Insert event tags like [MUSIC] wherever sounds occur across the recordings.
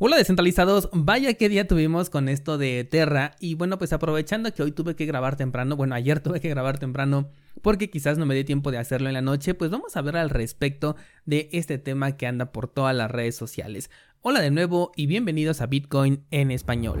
Hola descentralizados, vaya qué día tuvimos con esto de Terra y bueno pues aprovechando que hoy tuve que grabar temprano, bueno ayer tuve que grabar temprano porque quizás no me dé tiempo de hacerlo en la noche, pues vamos a ver al respecto de este tema que anda por todas las redes sociales. Hola de nuevo y bienvenidos a Bitcoin en español.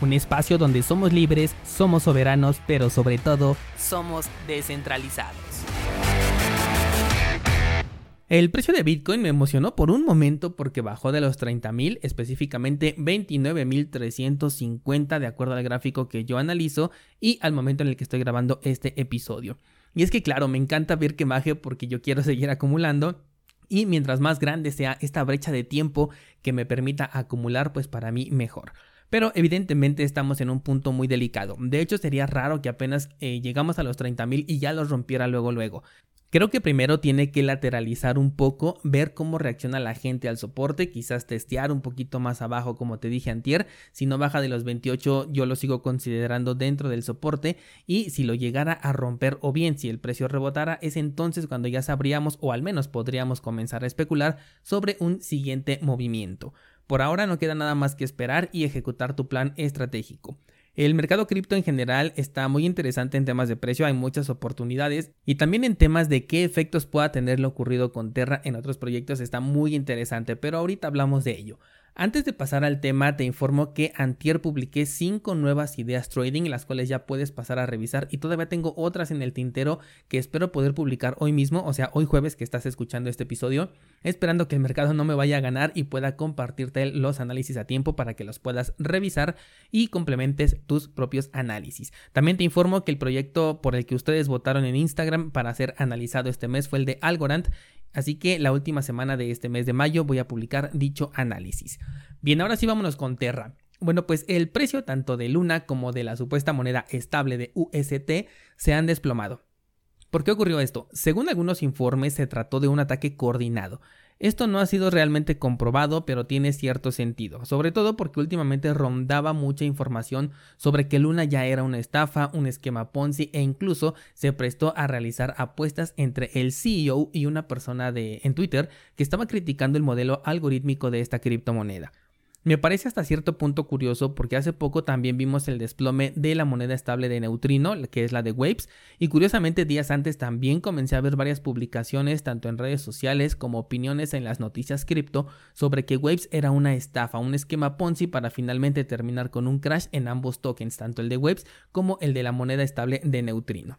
un espacio donde somos libres, somos soberanos, pero sobre todo somos descentralizados. El precio de Bitcoin me emocionó por un momento porque bajó de los 30.000, específicamente 29.350 de acuerdo al gráfico que yo analizo y al momento en el que estoy grabando este episodio. Y es que claro, me encanta ver que baje porque yo quiero [LAUGHS] seguir acumulando y mientras más grande sea esta brecha de tiempo que me permita acumular, pues para mí mejor. Pero evidentemente estamos en un punto muy delicado. De hecho, sería raro que apenas eh, llegamos a los 30.000 y ya los rompiera luego luego. Creo que primero tiene que lateralizar un poco, ver cómo reacciona la gente al soporte, quizás testear un poquito más abajo como te dije antier, si no baja de los 28 yo lo sigo considerando dentro del soporte y si lo llegara a romper o bien si el precio rebotara es entonces cuando ya sabríamos o al menos podríamos comenzar a especular sobre un siguiente movimiento. Por ahora no queda nada más que esperar y ejecutar tu plan estratégico. El mercado cripto en general está muy interesante en temas de precio, hay muchas oportunidades y también en temas de qué efectos pueda tener lo ocurrido con Terra en otros proyectos está muy interesante, pero ahorita hablamos de ello. Antes de pasar al tema, te informo que antier publiqué 5 nuevas ideas trading, las cuales ya puedes pasar a revisar y todavía tengo otras en el tintero que espero poder publicar hoy mismo, o sea, hoy jueves que estás escuchando este episodio, esperando que el mercado no me vaya a ganar y pueda compartirte los análisis a tiempo para que los puedas revisar y complementes tus propios análisis. También te informo que el proyecto por el que ustedes votaron en Instagram para ser analizado este mes fue el de Algorand Así que la última semana de este mes de mayo voy a publicar dicho análisis. Bien, ahora sí vámonos con Terra. Bueno, pues el precio tanto de Luna como de la supuesta moneda estable de UST se han desplomado. ¿Por qué ocurrió esto? Según algunos informes se trató de un ataque coordinado. Esto no ha sido realmente comprobado, pero tiene cierto sentido, sobre todo porque últimamente rondaba mucha información sobre que Luna ya era una estafa, un esquema Ponzi e incluso se prestó a realizar apuestas entre el CEO y una persona de en Twitter que estaba criticando el modelo algorítmico de esta criptomoneda. Me parece hasta cierto punto curioso porque hace poco también vimos el desplome de la moneda estable de neutrino, que es la de Waves, y curiosamente días antes también comencé a ver varias publicaciones tanto en redes sociales como opiniones en las noticias cripto sobre que Waves era una estafa, un esquema Ponzi para finalmente terminar con un crash en ambos tokens, tanto el de Waves como el de la moneda estable de neutrino.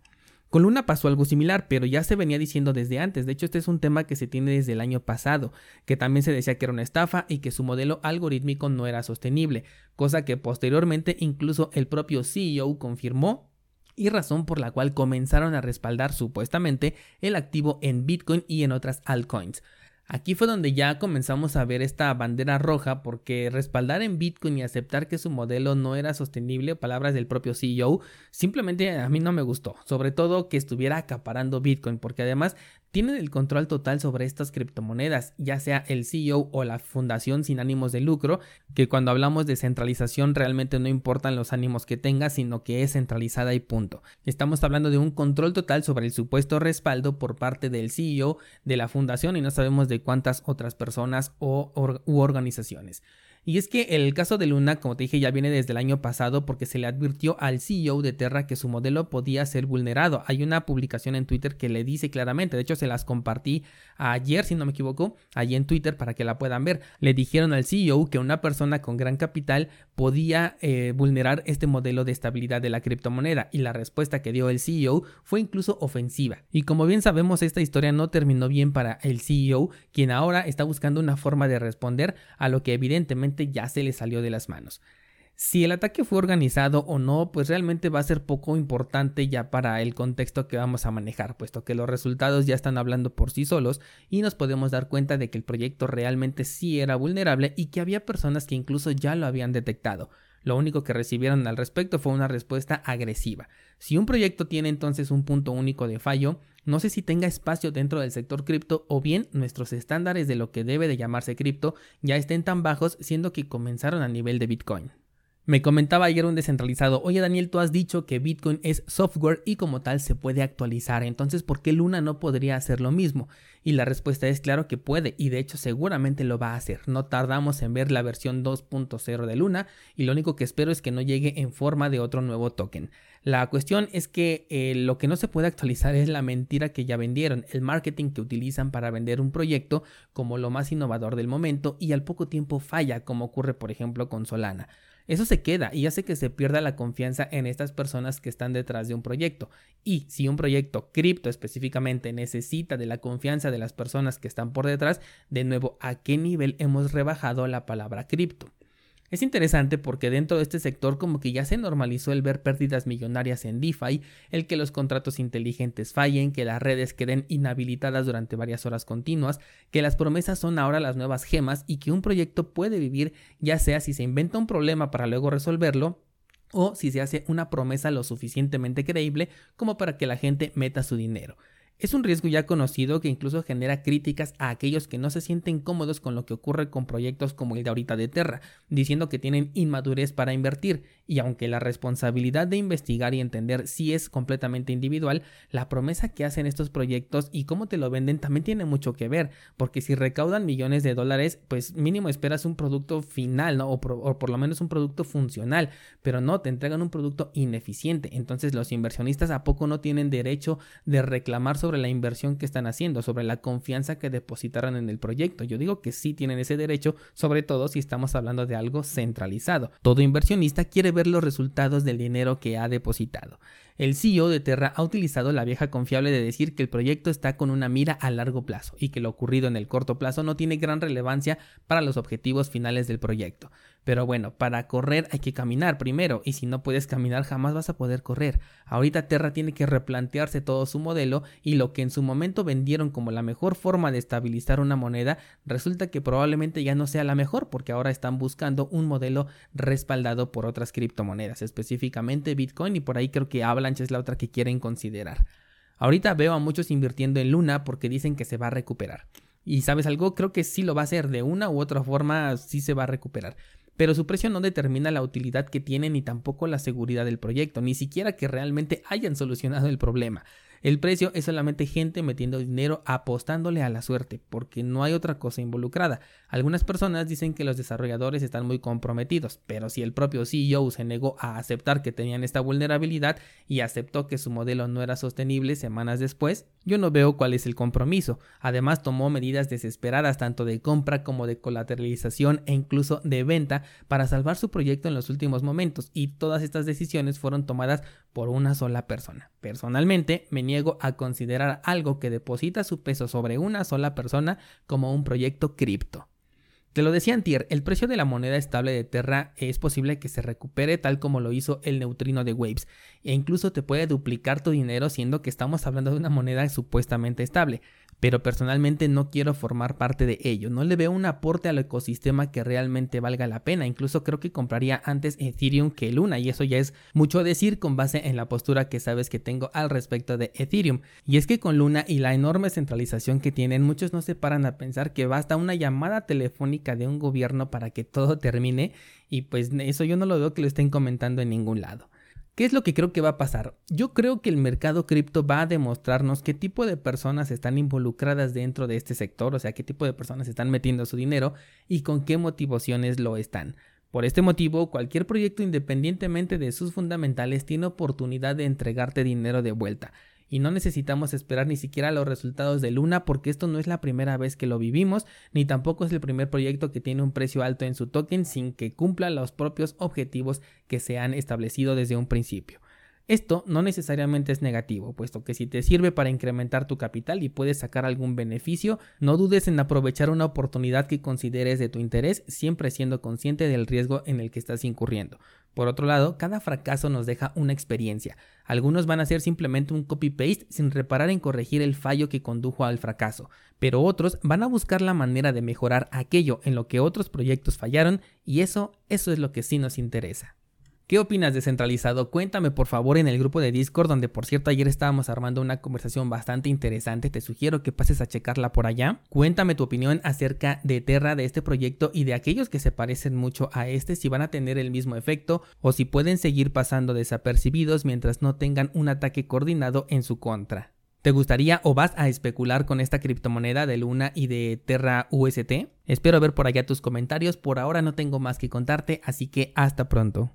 Con Luna pasó algo similar, pero ya se venía diciendo desde antes. De hecho, este es un tema que se tiene desde el año pasado, que también se decía que era una estafa y que su modelo algorítmico no era sostenible, cosa que posteriormente incluso el propio CEO confirmó y razón por la cual comenzaron a respaldar supuestamente el activo en Bitcoin y en otras altcoins. Aquí fue donde ya comenzamos a ver esta bandera roja porque respaldar en Bitcoin y aceptar que su modelo no era sostenible, palabras del propio CEO, simplemente a mí no me gustó, sobre todo que estuviera acaparando Bitcoin porque además tienen el control total sobre estas criptomonedas, ya sea el CEO o la fundación sin ánimos de lucro, que cuando hablamos de centralización realmente no importan los ánimos que tenga, sino que es centralizada y punto. Estamos hablando de un control total sobre el supuesto respaldo por parte del CEO de la fundación y no sabemos de cuántas otras personas o u organizaciones. Y es que el caso de Luna, como te dije, ya viene desde el año pasado porque se le advirtió al CEO de Terra que su modelo podía ser vulnerado. Hay una publicación en Twitter que le dice claramente, de hecho se las compartí ayer, si no me equivoco, allí en Twitter para que la puedan ver. Le dijeron al CEO que una persona con gran capital podía eh, vulnerar este modelo de estabilidad de la criptomoneda y la respuesta que dio el CEO fue incluso ofensiva. Y como bien sabemos, esta historia no terminó bien para el CEO, quien ahora está buscando una forma de responder a lo que evidentemente ya se le salió de las manos. Si el ataque fue organizado o no, pues realmente va a ser poco importante ya para el contexto que vamos a manejar, puesto que los resultados ya están hablando por sí solos y nos podemos dar cuenta de que el proyecto realmente sí era vulnerable y que había personas que incluso ya lo habían detectado. Lo único que recibieron al respecto fue una respuesta agresiva. Si un proyecto tiene entonces un punto único de fallo, no sé si tenga espacio dentro del sector cripto o bien nuestros estándares de lo que debe de llamarse cripto ya estén tan bajos siendo que comenzaron a nivel de Bitcoin. Me comentaba ayer un descentralizado, oye Daniel, tú has dicho que Bitcoin es software y como tal se puede actualizar, entonces ¿por qué Luna no podría hacer lo mismo? Y la respuesta es claro que puede y de hecho seguramente lo va a hacer. No tardamos en ver la versión 2.0 de Luna y lo único que espero es que no llegue en forma de otro nuevo token. La cuestión es que eh, lo que no se puede actualizar es la mentira que ya vendieron, el marketing que utilizan para vender un proyecto como lo más innovador del momento y al poco tiempo falla como ocurre por ejemplo con Solana. Eso se queda y hace que se pierda la confianza en estas personas que están detrás de un proyecto. Y si un proyecto cripto específicamente necesita de la confianza de las personas que están por detrás, de nuevo, ¿a qué nivel hemos rebajado la palabra cripto? Es interesante porque dentro de este sector como que ya se normalizó el ver pérdidas millonarias en DeFi, el que los contratos inteligentes fallen, que las redes queden inhabilitadas durante varias horas continuas, que las promesas son ahora las nuevas gemas y que un proyecto puede vivir ya sea si se inventa un problema para luego resolverlo o si se hace una promesa lo suficientemente creíble como para que la gente meta su dinero. Es un riesgo ya conocido que incluso genera críticas a aquellos que no se sienten cómodos con lo que ocurre con proyectos como el de ahorita de Terra, diciendo que tienen inmadurez para invertir, y aunque la responsabilidad de investigar y entender sí es completamente individual, la promesa que hacen estos proyectos y cómo te lo venden también tiene mucho que ver, porque si recaudan millones de dólares, pues mínimo esperas un producto final, ¿no? o, o por lo menos un producto funcional, pero no, te entregan un producto ineficiente, entonces los inversionistas a poco no tienen derecho de reclamar sobre la inversión que están haciendo, sobre la confianza que depositaron en el proyecto. Yo digo que sí tienen ese derecho, sobre todo si estamos hablando de algo centralizado. Todo inversionista quiere ver los resultados del dinero que ha depositado. El CEO de Terra ha utilizado la vieja confiable de decir que el proyecto está con una mira a largo plazo y que lo ocurrido en el corto plazo no tiene gran relevancia para los objetivos finales del proyecto. Pero bueno, para correr hay que caminar primero y si no puedes caminar jamás vas a poder correr. Ahorita Terra tiene que replantearse todo su modelo y lo que en su momento vendieron como la mejor forma de estabilizar una moneda resulta que probablemente ya no sea la mejor porque ahora están buscando un modelo respaldado por otras criptomonedas, específicamente Bitcoin y por ahí creo que Avalanche es la otra que quieren considerar. Ahorita veo a muchos invirtiendo en Luna porque dicen que se va a recuperar. Y sabes algo, creo que sí lo va a hacer, de una u otra forma sí se va a recuperar pero su precio no determina la utilidad que tiene ni tampoco la seguridad del proyecto, ni siquiera que realmente hayan solucionado el problema. El precio es solamente gente metiendo dinero apostándole a la suerte, porque no hay otra cosa involucrada. Algunas personas dicen que los desarrolladores están muy comprometidos, pero si el propio CEO se negó a aceptar que tenían esta vulnerabilidad y aceptó que su modelo no era sostenible semanas después, yo no veo cuál es el compromiso. Además tomó medidas desesperadas tanto de compra como de colateralización e incluso de venta para salvar su proyecto en los últimos momentos y todas estas decisiones fueron tomadas por una sola persona. Personalmente me niego a considerar algo que deposita su peso sobre una sola persona como un proyecto cripto. Te lo decía Antier, el precio de la moneda estable de Terra es posible que se recupere tal como lo hizo el neutrino de Waves, e incluso te puede duplicar tu dinero siendo que estamos hablando de una moneda supuestamente estable pero personalmente no quiero formar parte de ello. No le veo un aporte al ecosistema que realmente valga la pena. Incluso creo que compraría antes Ethereum que Luna y eso ya es mucho decir con base en la postura que sabes que tengo al respecto de Ethereum. Y es que con Luna y la enorme centralización que tienen, muchos no se paran a pensar que basta una llamada telefónica de un gobierno para que todo termine y pues eso yo no lo veo que lo estén comentando en ningún lado. ¿Qué es lo que creo que va a pasar? Yo creo que el mercado cripto va a demostrarnos qué tipo de personas están involucradas dentro de este sector, o sea, qué tipo de personas están metiendo su dinero y con qué motivaciones lo están. Por este motivo, cualquier proyecto independientemente de sus fundamentales tiene oportunidad de entregarte dinero de vuelta y no necesitamos esperar ni siquiera los resultados de Luna porque esto no es la primera vez que lo vivimos, ni tampoco es el primer proyecto que tiene un precio alto en su token sin que cumpla los propios objetivos que se han establecido desde un principio. Esto no necesariamente es negativo, puesto que si te sirve para incrementar tu capital y puedes sacar algún beneficio, no dudes en aprovechar una oportunidad que consideres de tu interés, siempre siendo consciente del riesgo en el que estás incurriendo. Por otro lado, cada fracaso nos deja una experiencia. Algunos van a ser simplemente un copy-paste sin reparar en corregir el fallo que condujo al fracaso, pero otros van a buscar la manera de mejorar aquello en lo que otros proyectos fallaron y eso, eso es lo que sí nos interesa. ¿Qué opinas descentralizado? Cuéntame por favor en el grupo de Discord, donde por cierto ayer estábamos armando una conversación bastante interesante. Te sugiero que pases a checarla por allá. Cuéntame tu opinión acerca de Terra, de este proyecto y de aquellos que se parecen mucho a este, si van a tener el mismo efecto o si pueden seguir pasando desapercibidos mientras no tengan un ataque coordinado en su contra. ¿Te gustaría o vas a especular con esta criptomoneda de Luna y de Terra UST? Espero ver por allá tus comentarios. Por ahora no tengo más que contarte, así que hasta pronto.